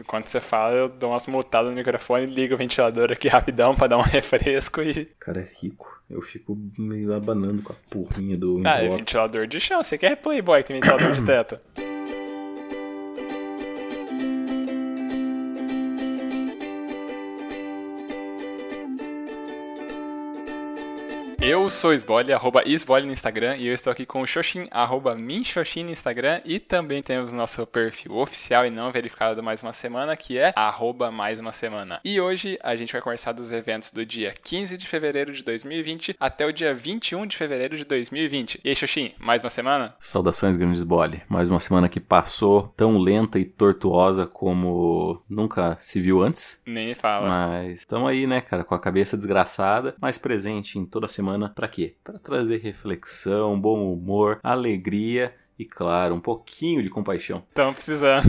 Enquanto você fala, eu dou umas mutadas no microfone, ligo o ventilador aqui rapidão pra dar um refresco e. Cara, é rico. Eu fico meio abanando com a porrinha do Ah, é ventilador de chão. Você quer Playboy, tem ventilador de teto. Eu sou Sbole, arroba Sbole no Instagram, e eu estou aqui com o Xoxin, arroba Minxoxin no Instagram, e também temos nosso perfil oficial e não verificado do Mais Uma Semana, que é arroba Mais Uma Semana. E hoje a gente vai conversar dos eventos do dia 15 de fevereiro de 2020 até o dia 21 de fevereiro de 2020. E aí, Xoxin, mais uma semana? Saudações, grande Sbole. Mais uma semana que passou tão lenta e tortuosa como nunca se viu antes. Nem fala. Mas estamos aí, né, cara, com a cabeça desgraçada, mas presente em toda semana para quê? Para trazer reflexão, bom humor, alegria e, claro, um pouquinho de compaixão. Estamos precisando.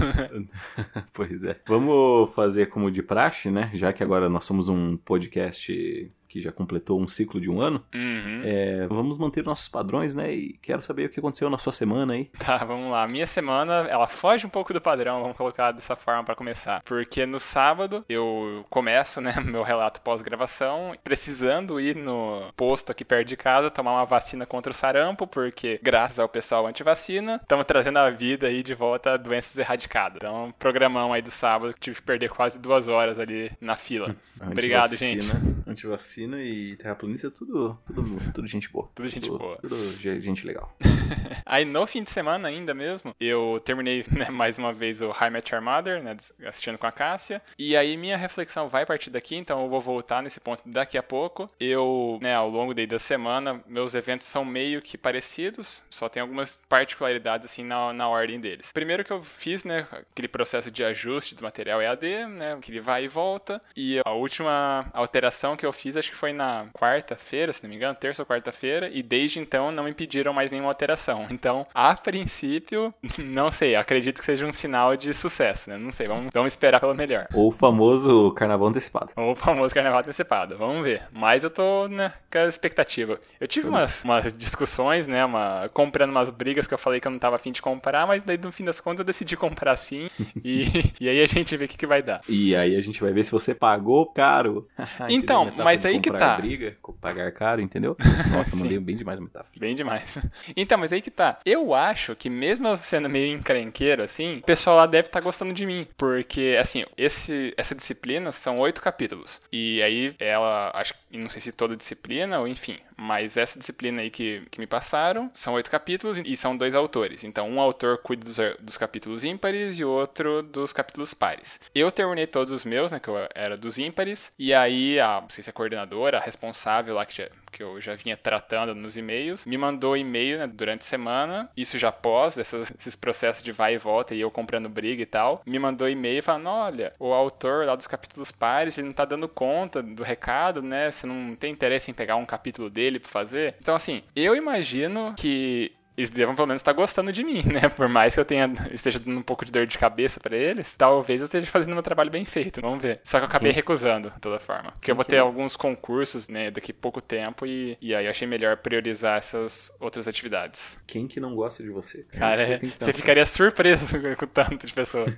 pois é. Vamos fazer como de praxe, né? Já que agora nós somos um podcast que já completou um ciclo de um ano. Uhum. É, vamos manter nossos padrões, né? E quero saber o que aconteceu na sua semana aí. Tá, vamos lá. Minha semana, ela foge um pouco do padrão, vamos colocar dessa forma para começar. Porque no sábado eu começo, né, meu relato pós-gravação, precisando ir no posto aqui perto de casa tomar uma vacina contra o sarampo, porque graças ao pessoal antivacina, estamos trazendo a vida aí de volta a doenças erradicadas. Então, programão aí do sábado, tive que perder quase duas horas ali na fila. Obrigado, gente. Antivacina China e terraplanista, tudo, tudo, tudo gente boa. Tudo gente boa. Tudo gente legal. Aí no fim de semana ainda mesmo, eu terminei né, mais uma vez o High Your Mother, né, assistindo com a Cássia. E aí minha reflexão vai partir daqui, então eu vou voltar nesse ponto daqui a pouco. Eu, né, ao longo da semana, meus eventos são meio que parecidos, só tem algumas particularidades assim na, na ordem deles. Primeiro que eu fiz, né, aquele processo de ajuste do material EAD, né, que ele vai e volta. E a última alteração que eu fiz, acho que foi na quarta-feira, se não me engano, terça ou quarta-feira, e desde então não me pediram mais nenhuma alteração. Então, a princípio, não sei, acredito que seja um sinal de sucesso, né? Não sei, vamos, vamos esperar pelo melhor. Ou o famoso carnaval antecipado. Ou o famoso carnaval antecipado, vamos ver. Mas eu tô, né, com a expectativa. Eu tive umas, umas discussões, né, uma, comprando umas brigas que eu falei que eu não tava afim de comprar, mas daí no fim das contas eu decidi comprar sim, e, e aí a gente vê o que, que vai dar. E aí a gente vai ver se você pagou caro. então, mas aí que tá. briga, pagar caro, entendeu? Nossa, mandei bem demais a metáfora. Bem demais. Então, mas aí que tá. Eu acho que mesmo eu sendo meio encrenqueiro, assim, o pessoal lá deve estar tá gostando de mim. Porque, assim, esse, essa disciplina são oito capítulos. E aí ela, acho não sei se toda disciplina, ou enfim, mas essa disciplina aí que, que me passaram são oito capítulos e são dois autores. Então, um autor cuida dos, dos capítulos ímpares e o outro dos capítulos pares. Eu terminei todos os meus, né, que eu era dos ímpares, e aí a, não sei se é a coordenadora, a responsável lá que, já, que eu já vinha tratando nos e-mails, me mandou e-mail né, durante a semana, isso já pós essas, esses processos de vai e volta e eu comprando briga e tal, me mandou e-mail falando, olha, o autor lá dos capítulos pares, ele não tá dando conta do recado, né, você não tem interesse em pegar um capítulo dele pra fazer. Então, assim, eu imagino que eles devam pelo menos estar gostando de mim, né? Por mais que eu tenha esteja dando um pouco de dor de cabeça para eles, talvez eu esteja fazendo meu trabalho bem feito. Vamos ver. Só que eu acabei Quem? recusando, de toda forma. Porque Quem eu vou ter alguns concursos, né, daqui a pouco tempo e, e aí eu achei melhor priorizar essas outras atividades. Quem que não gosta de você? Cara, cara você, você ficaria surpreso com tanto de pessoas.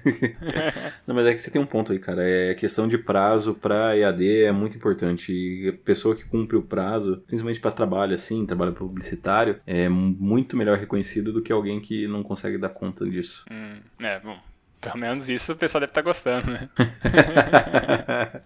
não, mas é que você tem um ponto aí, cara. É questão de prazo para EAD é muito importante. E a pessoa que cumpre o prazo, principalmente para trabalho assim, trabalho publicitário, é muito melhor melhor reconhecido do que alguém que não consegue dar conta disso. Hum, é, bom, pelo menos isso o pessoal deve estar tá gostando, né?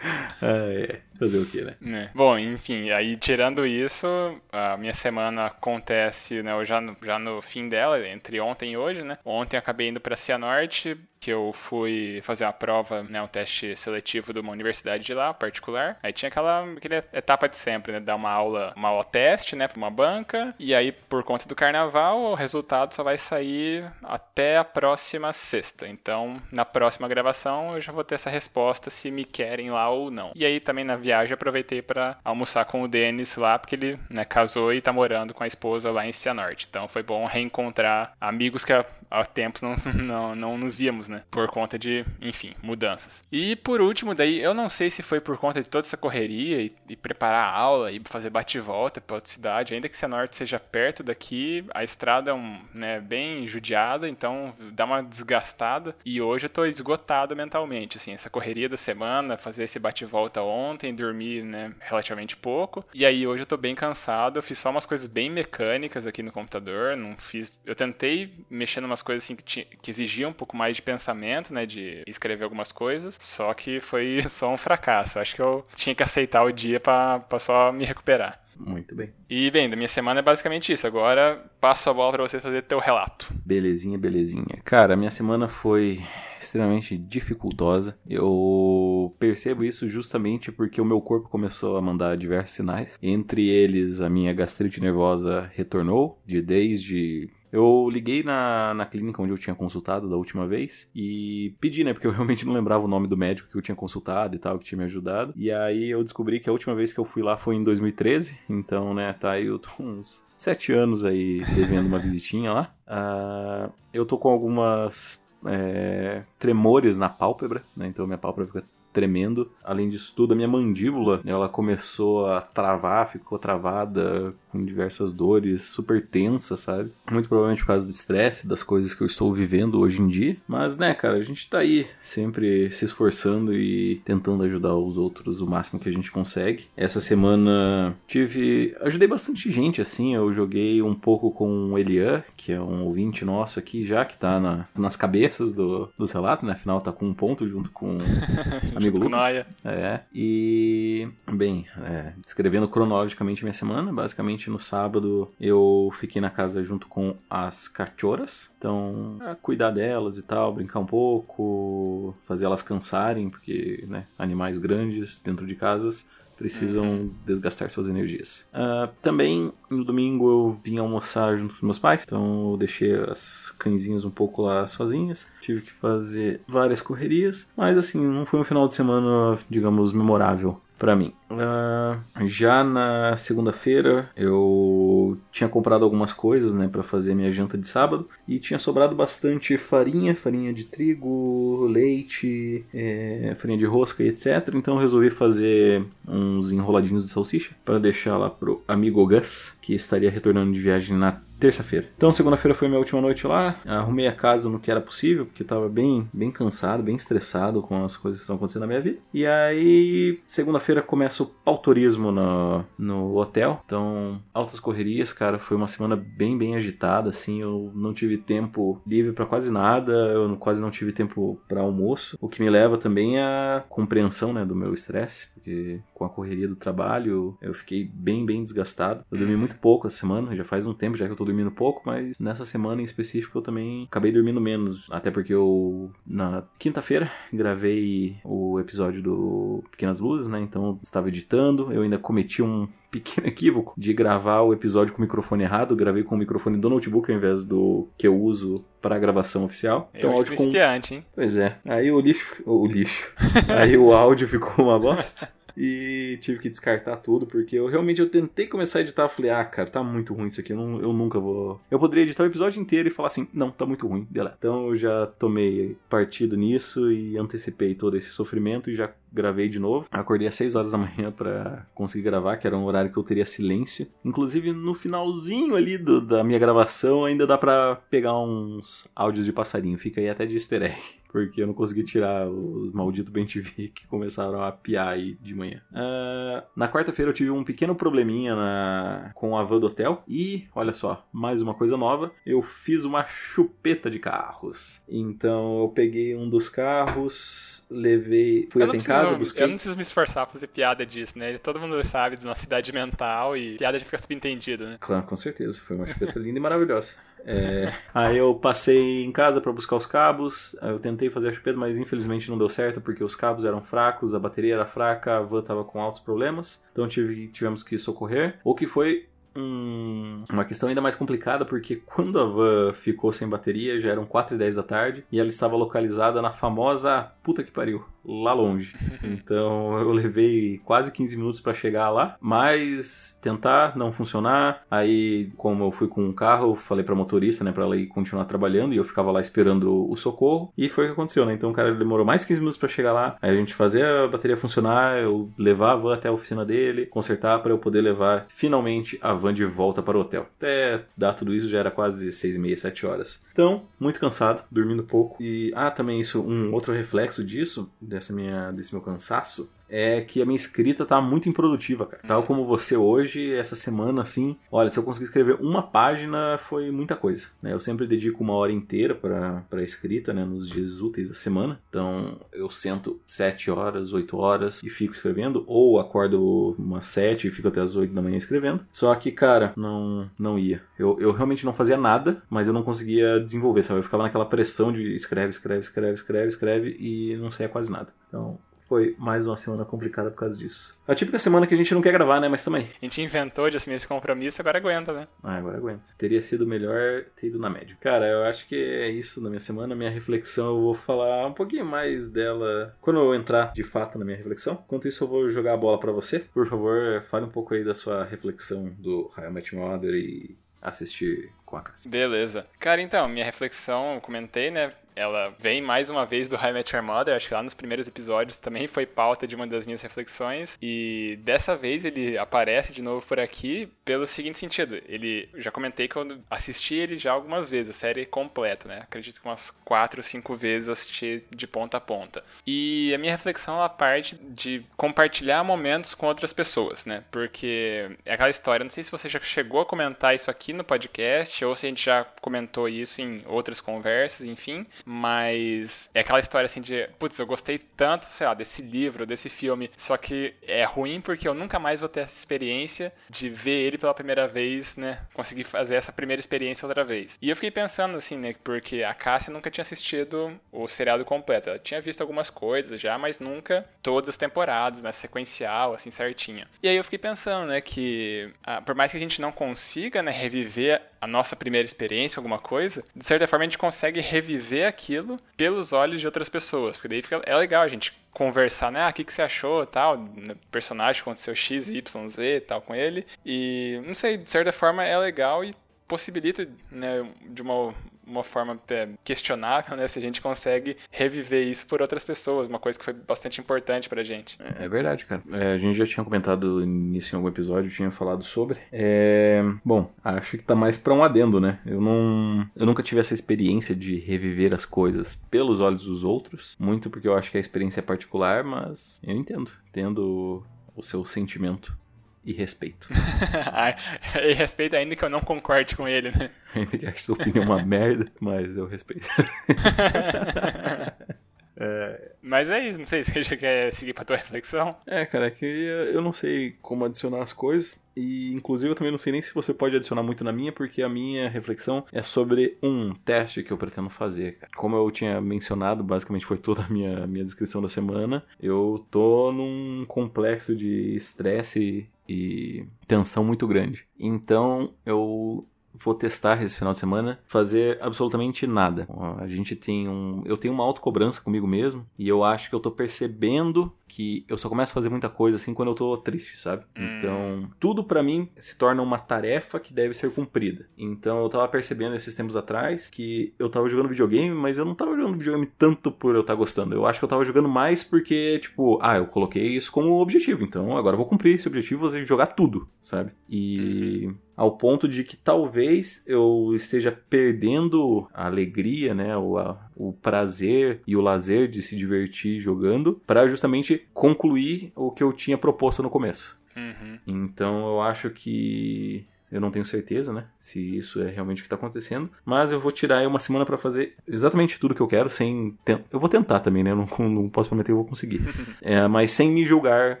ah, é. Fazer o quê, né? É. Bom, enfim, aí tirando isso, a minha semana acontece, né, já no, já no fim dela, entre ontem e hoje, né? Ontem eu acabei indo para Cianorte, que eu fui fazer uma prova, né, um teste seletivo de uma universidade de lá, particular. Aí tinha aquela, aquela etapa de sempre, né, dar uma aula, uma aula teste, né, para uma banca, e aí por conta do carnaval, o resultado só vai sair até a próxima sexta. Então, na próxima gravação eu já vou ter essa resposta se me querem lá ou não. E aí também na viagem aproveitei para almoçar com o Denis lá, porque ele né, casou e tá morando com a esposa lá em Cianorte. Então foi bom reencontrar amigos que há, há tempos não, não, não nos víamos, né? Por conta de, enfim, mudanças. E por último, daí, eu não sei se foi por conta de toda essa correria e, e preparar a aula e fazer bate-volta pra outra cidade, ainda que Cianorte seja perto daqui, a estrada é um, né, bem judiada, então dá uma desgastada. E hoje eu tô esgotado mentalmente, assim, essa correria da semana, fazer esse bate-volta ontem, dormir, né, relativamente pouco. E aí hoje eu tô bem cansado, eu fiz só umas coisas bem mecânicas aqui no computador, não fiz... Eu tentei mexer em umas coisas assim que, tinha, que exigiam um pouco mais de pensamento, né, de escrever algumas coisas, só que foi só um fracasso. Acho que eu tinha que aceitar o dia para só me recuperar. Muito bem. E bem, da minha semana é basicamente isso. Agora passo a bola para você fazer teu relato. Belezinha, belezinha. Cara, a minha semana foi extremamente dificultosa. Eu percebo isso justamente porque o meu corpo começou a mandar diversos sinais. Entre eles, a minha gastrite nervosa retornou de desde eu liguei na, na clínica onde eu tinha consultado da última vez e pedi, né? Porque eu realmente não lembrava o nome do médico que eu tinha consultado e tal, que tinha me ajudado. E aí eu descobri que a última vez que eu fui lá foi em 2013. Então, né, tá aí eu tô uns sete anos aí devendo uma visitinha lá. Uh, eu tô com algumas é, tremores na pálpebra, né? Então minha pálpebra fica tremendo. Além disso tudo, a minha mandíbula, ela começou a travar, ficou travada com diversas dores, super tensa, sabe? Muito provavelmente por causa do estresse, das coisas que eu estou vivendo hoje em dia. Mas, né, cara, a gente tá aí sempre se esforçando e tentando ajudar os outros o máximo que a gente consegue. Essa semana tive. ajudei bastante gente, assim. Eu joguei um pouco com o Elian, que é um ouvinte nosso aqui já, que tá na, nas cabeças do, dos relatos, né? Afinal, tá com um ponto junto com o amigo Lucas. Com é. E. Bem, é, descrevendo cronologicamente minha semana, basicamente no sábado eu fiquei na casa junto com as cachorras. Então, cuidar delas e tal, brincar um pouco, fazer elas cansarem, porque, né, animais grandes dentro de casas precisam uhum. desgastar suas energias. Uh, também no domingo eu vim almoçar junto com meus pais, então eu deixei as cãezinhas um pouco lá sozinhas. Tive que fazer várias correrias, mas assim, não foi um final de semana, digamos, memorável para mim. Uh, já na segunda-feira eu tinha comprado algumas coisas, né, para fazer minha janta de sábado e tinha sobrado bastante farinha, farinha de trigo, leite, é, farinha de rosca e etc. Então eu resolvi fazer uns enroladinhos de salsicha para deixar lá pro amigo Gus, que estaria retornando de viagem na terça-feira. Então, segunda-feira foi minha última noite lá. Arrumei a casa no que era possível, porque estava bem, bem cansado, bem estressado com as coisas que estão acontecendo na minha vida. E aí, segunda-feira começa o pautorismo no, no hotel. Então, altas correrias, cara. Foi uma semana bem, bem agitada, assim. Eu não tive tempo livre para quase nada. Eu quase não tive tempo para almoço. O que me leva também à compreensão, né, do meu estresse, porque com a correria do trabalho eu fiquei bem, bem desgastado. Eu dormi muito pouco essa semana, já faz um tempo já que eu tô dormindo pouco, mas nessa semana em específico eu também acabei dormindo menos. Até porque eu, na quinta-feira, gravei o episódio do Pequenas Luzes, né? Então eu estava editando, eu ainda cometi um pequeno equívoco de gravar o episódio com o microfone errado. Eu gravei com o microfone do notebook ao invés do que eu uso para a gravação oficial. Então, áudio com... hein? Pois é. Aí o lixo. O lixo. Aí o áudio ficou uma bosta e tive que descartar tudo, porque eu realmente eu tentei começar a editar, falei, ah, cara, tá muito ruim isso aqui, eu, não, eu nunca vou. Eu poderia editar o episódio inteiro e falar assim, não, tá muito ruim, deleta. Então eu já tomei partido nisso e antecipei todo esse sofrimento e já gravei de novo. Acordei às 6 horas da manhã para conseguir gravar, que era um horário que eu teria silêncio. Inclusive, no finalzinho ali do, da minha gravação, ainda dá para pegar uns áudios de passarinho. Fica aí até de easter egg porque eu não consegui tirar os malditos Ben TV que começaram a piar aí de manhã. Uh, na quarta-feira eu tive um pequeno probleminha na... com a van do hotel e, olha só, mais uma coisa nova, eu fiz uma chupeta de carros. Então eu peguei um dos carros, levei, fui até em casa, busquei... Eu não preciso me esforçar pra fazer piada disso, né? Todo mundo sabe da nossa cidade mental e piada já fica subentendida, né? Claro, com certeza. Foi uma chupeta linda e maravilhosa. É, aí eu passei em casa para buscar os cabos. Eu tentei fazer a chupeta, mas infelizmente não deu certo porque os cabos eram fracos, a bateria era fraca, a van tava com altos problemas. Então tive, tivemos que socorrer. O que foi um, uma questão ainda mais complicada, porque quando a van ficou sem bateria, já eram 4 e 10 da tarde, e ela estava localizada na famosa puta que pariu, lá longe. Então eu levei quase 15 minutos para chegar lá, mas tentar não funcionar. Aí, como eu fui com um carro, eu falei pra motorista, né, pra ela ir continuar trabalhando, e eu ficava lá esperando o socorro, e foi o que aconteceu, né? Então o cara demorou mais 15 minutos para chegar lá, aí a gente fazia a bateria funcionar, eu levar a van até a oficina dele, consertar para eu poder levar finalmente a van de volta para o hotel. Até dar tudo isso já era quase 6 e meia, 7 horas. Então, muito cansado, dormindo pouco. E, ah, também isso, um outro reflexo disso, dessa minha, desse meu cansaço, é que a minha escrita tá muito improdutiva, cara. Tal como você hoje, essa semana, assim, olha, se eu conseguir escrever uma página, foi muita coisa, né? Eu sempre dedico uma hora inteira pra, pra escrita, né, nos dias úteis da semana. Então, eu sento sete horas, oito horas e fico escrevendo, ou acordo umas sete e fico até as oito da manhã escrevendo. Só que, cara, não, não ia. Eu, eu realmente não fazia nada, mas eu não conseguia desenvolver, sabe? Eu ficava naquela pressão de escreve, escreve, escreve, escreve, escreve e não saía quase nada. Então, foi mais uma semana complicada por causa disso. A típica semana que a gente não quer gravar, né? Mas também. A gente inventou de assumir esse compromisso, agora aguenta, né? Ah, agora aguenta. Teria sido melhor ter ido na média. Cara, eu acho que é isso na minha semana. Minha reflexão, eu vou falar um pouquinho mais dela quando eu entrar de fato na minha reflexão. Enquanto isso, eu vou jogar a bola para você. Por favor, fale um pouco aí da sua reflexão do I Met Mother e assistir com a. Beleza. Cara, então, minha reflexão, eu comentei, né? ela vem mais uma vez do High Met Your Mother, acho que lá nos primeiros episódios também foi pauta de uma das minhas reflexões, e dessa vez ele aparece de novo por aqui pelo seguinte sentido, ele, já comentei que eu assisti ele já algumas vezes, a série completa, né, acredito que umas quatro, cinco vezes eu assisti de ponta a ponta, e a minha reflexão ela parte de compartilhar momentos com outras pessoas, né, porque é aquela história, não sei se você já chegou a comentar isso aqui no podcast, ou se a gente já comentou isso em outras conversas, enfim, mas é aquela história assim de, putz, eu gostei tanto, sei lá, desse livro, desse filme, só que é ruim porque eu nunca mais vou ter essa experiência de ver ele pela primeira vez, né? Conseguir fazer essa primeira experiência outra vez. E eu fiquei pensando assim, né, porque a Cássia nunca tinha assistido o seriado completo. Ela tinha visto algumas coisas já, mas nunca todas as temporadas, né, sequencial, assim, certinha. E aí eu fiquei pensando, né, que ah, por mais que a gente não consiga, né, reviver a nossa primeira experiência, alguma coisa, de certa forma a gente consegue reviver aquilo pelos olhos de outras pessoas. Porque daí fica, é legal a gente conversar, né? Ah, o que, que você achou, tal, no personagem aconteceu X, Y, Z, tal, com ele. E, não sei, de certa forma é legal e possibilita, né, de uma uma forma até questionável, né? Se a gente consegue reviver isso por outras pessoas, uma coisa que foi bastante importante pra gente. É, é verdade, cara. É, a gente já tinha comentado nisso em algum episódio, tinha falado sobre. É... Bom, acho que tá mais pra um adendo, né? Eu não. Eu nunca tive essa experiência de reviver as coisas pelos olhos dos outros. Muito porque eu acho que a experiência é particular, mas eu entendo. Entendo o seu sentimento e respeito. e respeito ainda que eu não concorde com ele, né? Ainda que ache sua opinião uma merda, mas eu respeito. É... Mas é isso, não sei se você quer seguir pra tua reflexão. É, cara, é que eu não sei como adicionar as coisas. E inclusive eu também não sei nem se você pode adicionar muito na minha, porque a minha reflexão é sobre um teste que eu pretendo fazer. Cara. Como eu tinha mencionado, basicamente foi toda a minha, minha descrição da semana. Eu tô num complexo de estresse e tensão muito grande. Então eu vou testar esse final de semana fazer absolutamente nada. A gente tem um, eu tenho uma autocobrança comigo mesmo e eu acho que eu tô percebendo que eu só começo a fazer muita coisa assim quando eu tô triste, sabe? Hum. Então, tudo para mim se torna uma tarefa que deve ser cumprida. Então, eu tava percebendo esses tempos atrás que eu tava jogando videogame, mas eu não tava jogando videogame tanto por eu estar tá gostando. Eu acho que eu tava jogando mais porque, tipo, ah, eu coloquei isso como objetivo, então agora eu vou cumprir esse objetivo e jogar tudo, sabe? E uhum ao ponto de que talvez eu esteja perdendo a alegria, né, o, a, o prazer e o lazer de se divertir jogando para justamente concluir o que eu tinha proposto no começo. Uhum. Então eu acho que eu não tenho certeza, né? Se isso é realmente o que está acontecendo. Mas eu vou tirar aí uma semana para fazer exatamente tudo que eu quero, sem. Eu vou tentar também, né? Eu não, não posso prometer que eu vou conseguir. é, mas sem me julgar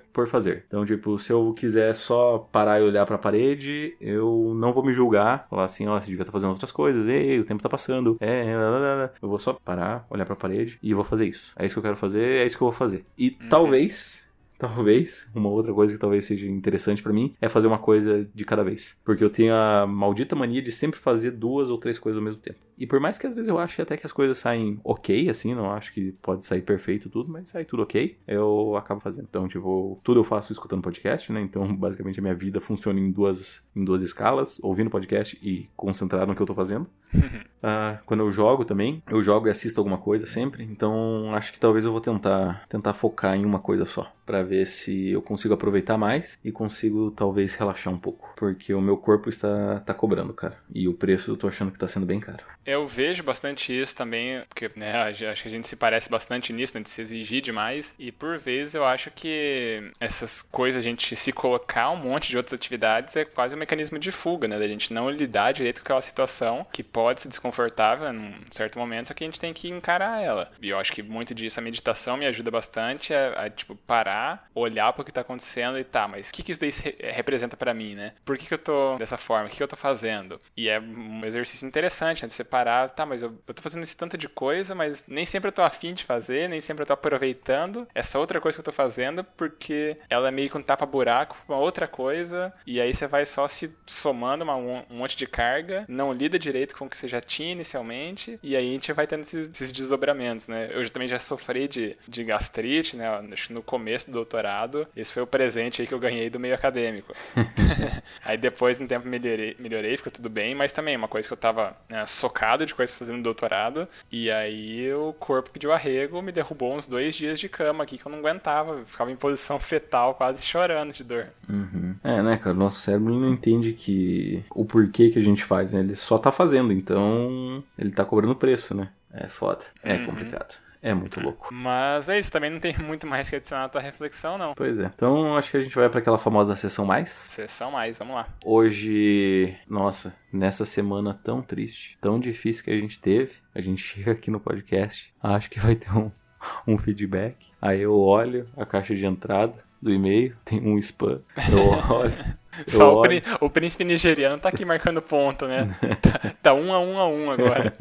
por fazer. Então, tipo, se eu quiser só parar e olhar para a parede, eu não vou me julgar. Falar assim, ó, oh, você devia estar tá fazendo outras coisas. Ei, o tempo tá passando. É, lá, lá, lá. eu vou só parar, olhar para a parede e vou fazer isso. É isso que eu quero fazer, é isso que eu vou fazer. E uhum. talvez talvez, uma outra coisa que talvez seja interessante para mim é fazer uma coisa de cada vez. Porque eu tenho a maldita mania de sempre fazer duas ou três coisas ao mesmo tempo. E por mais que às vezes eu ache até que as coisas saem ok, assim, não acho que pode sair perfeito tudo, mas sai tudo ok, eu acabo fazendo. Então, tipo, tudo eu faço escutando podcast, né? Então, basicamente, a minha vida funciona em duas, em duas escalas, ouvindo podcast e concentrado no que eu tô fazendo. uh, quando eu jogo também, eu jogo e assisto alguma coisa sempre, então acho que talvez eu vou tentar, tentar focar em uma coisa só, para ver se eu consigo aproveitar mais e consigo talvez relaxar um pouco, porque o meu corpo está tá cobrando, cara, e o preço eu tô achando que tá sendo bem caro. Eu vejo bastante isso também, porque né, acho que a gente se parece bastante nisso, né, de se exigir demais. E por vezes eu acho que essas coisas, a gente se colocar um monte de outras atividades é quase um mecanismo de fuga, né? Da gente não lidar direito com aquela situação que pode ser desconfortável num certo momento, só que a gente tem que encarar ela. E eu acho que muito disso a meditação me ajuda bastante a, a tipo, parar, olhar para o que tá acontecendo e tá, mas o que, que isso daí representa para mim, né? Por que, que eu tô dessa forma? O que, que eu tô fazendo? E é um exercício interessante, né? De você parar, tá, mas eu, eu tô fazendo esse tanto de coisa, mas nem sempre eu tô afim de fazer, nem sempre eu tô aproveitando essa outra coisa que eu tô fazendo, porque ela é meio que um tapa-buraco uma outra coisa, e aí você vai só se somando uma, um, monte de carga, não lida direito com o que você já tinha inicialmente, e aí a gente vai tendo esses, esses desdobramentos, né? Eu também já sofri de, de gastrite, né? No começo do doutorado, esse foi o presente aí que eu ganhei do meio acadêmico. aí depois, no tempo, melhorei, melhorei, ficou tudo bem, mas também uma coisa que eu tava né, socado de coisa fazendo doutorado. E aí o corpo pediu arrego, me derrubou uns dois dias de cama aqui que eu não aguentava. ficava em posição fetal, quase chorando de dor. Uhum. É, né, cara? O nosso cérebro não entende que o porquê que a gente faz, né? Ele só tá fazendo, então ele tá cobrando preço, né? É foda. É uhum. complicado. É muito louco. Mas é isso, também não tem muito mais que adicionar na tua reflexão, não. Pois é. Então acho que a gente vai para aquela famosa sessão mais. Sessão mais, vamos lá. Hoje, nossa, nessa semana tão triste, tão difícil que a gente teve, a gente chega aqui no podcast, acho que vai ter um, um feedback. Aí eu olho a caixa de entrada do e-mail, tem um spam. Eu olho. Só o, o, príncipe nigeriano tá aqui marcando ponto, né? tá, tá um a um a um agora.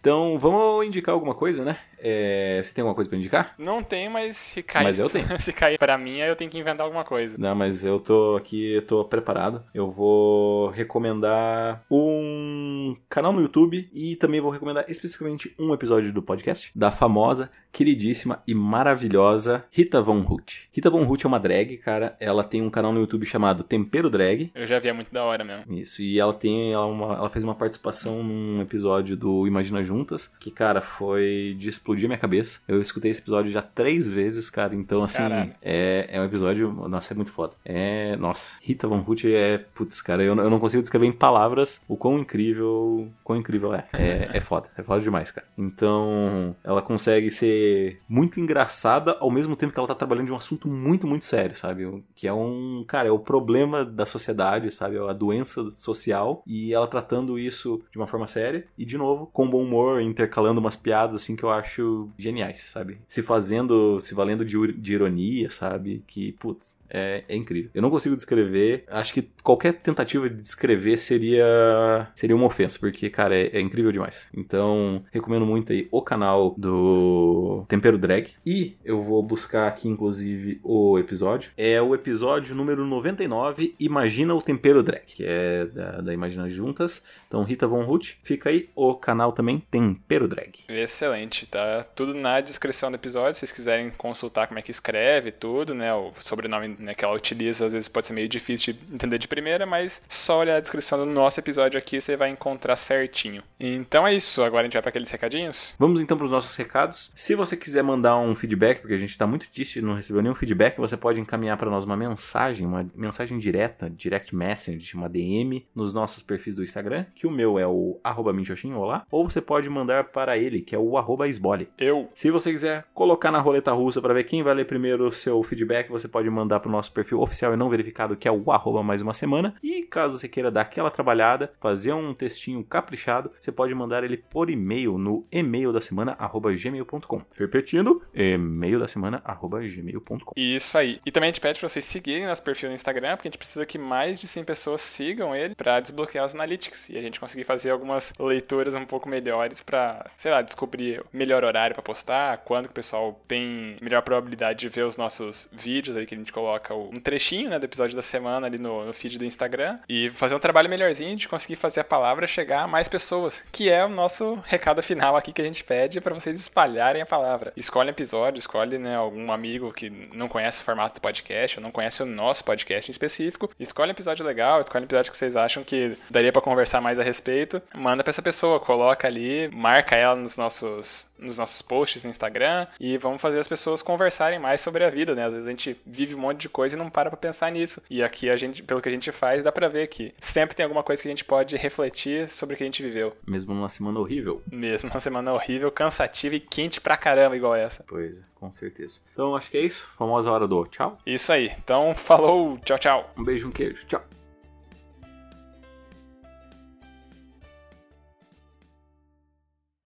Então, vamos indicar alguma coisa, né? É, você tem alguma coisa para indicar? Não tem, mas se cair, mas eu tenho. se cair para mim, eu tenho que inventar alguma coisa. Não, mas eu tô aqui, eu tô preparado. Eu vou recomendar um canal no YouTube e também vou recomendar especificamente um episódio do podcast da famosa, queridíssima e maravilhosa Rita Von Huth. Rita Von Huth é uma drag, cara. Ela tem um canal no YouTube chamado Tempero Drag. Eu já vi, é muito da hora mesmo. Isso, e ela tem ela, uma, ela fez uma participação num episódio do Imagina Juntas, que, cara, foi de explodir minha cabeça. Eu escutei esse episódio já três vezes, cara. Então, assim, é, é um episódio. Nossa, é muito foda. É. Nossa, Rita Von Huth é. Putz, cara, eu, eu não consigo descrever em palavras o quão incrível. Quão incrível é. É, é foda. É foda demais, cara. Então, ela consegue ser muito engraçada ao mesmo tempo que ela tá trabalhando de um assunto muito, muito sério, sabe? Que é um. Cara, é o problema da sociedade, sabe? É a doença social. E ela tratando isso de uma forma séria. E, de novo, com bom humor humor, intercalando umas piadas assim que eu acho geniais, sabe? Se fazendo, se valendo de, de ironia, sabe? Que, putz, é, é, incrível. Eu não consigo descrever. Acho que qualquer tentativa de descrever seria seria uma ofensa, porque, cara, é, é, incrível demais. Então, recomendo muito aí o canal do Tempero Drag. E eu vou buscar aqui, inclusive, o episódio. É o episódio número 99, Imagina o Tempero Drag, que é da, da Imagina Juntas. Então, Rita Von Ruth, fica aí. O canal também Tempero Drag. Excelente, tá tudo na descrição do episódio. Se vocês quiserem consultar como é que escreve tudo, né? O sobrenome né, que ela utiliza, às vezes pode ser meio difícil de entender de primeira, mas só olhar a descrição do nosso episódio aqui você vai encontrar certinho. Então é isso, agora a gente vai para aqueles recadinhos? Vamos então para os nossos recados. Se você quiser mandar um feedback, porque a gente está muito triste e não recebeu nenhum feedback, você pode encaminhar para nós uma mensagem, uma mensagem direta, direct message, uma DM, nos nossos perfis do Instagram, que o meu é o arroba olá, ou você pode mandar para ele, que é o arroba esbole. Eu. Se você quiser colocar na roleta russa para ver quem vai ler primeiro o seu feedback, você pode mandar para o nosso perfil oficial e não verificado, que é o arroba mais uma semana. E caso você queira dar aquela trabalhada, fazer um textinho caprichado, você pode mandar ele por e-mail no e-mail da semana arroba gmail.com. Repetindo, e-mail da semana arroba gmail.com. Isso aí. E também a gente pede para vocês seguirem nosso perfil no Instagram, porque a gente precisa que mais de 100 pessoas sigam ele para desbloquear os analytics e a gente conseguir fazer algumas leituras um pouco melhores pra, sei lá, descobrir melhor horário pra postar, quando que o pessoal tem melhor probabilidade de ver os nossos vídeos aí que a gente coloca um trechinho, né, do episódio da semana ali no, no feed do Instagram e fazer um trabalho melhorzinho de conseguir fazer a palavra chegar a mais pessoas, que é o nosso recado final aqui que a gente pede para vocês espalharem a palavra. Escolhe um episódio, escolhe, né, algum amigo que não conhece o formato do podcast ou não conhece o nosso podcast em específico, escolhe um episódio legal, escolhe um episódio que vocês acham que daria para conversar mais a respeito, manda para essa pessoa, coloca ali, marca ela nos nossos nos nossos posts no Instagram e vamos fazer as pessoas conversarem mais sobre a vida, né? Às vezes a gente vive um monte de coisa e não para pra pensar nisso. E aqui a gente, pelo que a gente faz, dá pra ver que sempre tem alguma coisa que a gente pode refletir sobre o que a gente viveu. Mesmo numa semana horrível. Mesmo numa semana horrível, cansativa e quente pra caramba, igual essa. Pois é, com certeza. Então acho que é isso. Famosa hora do tchau. Isso aí. Então, falou, tchau, tchau. Um beijo, um queijo. Tchau.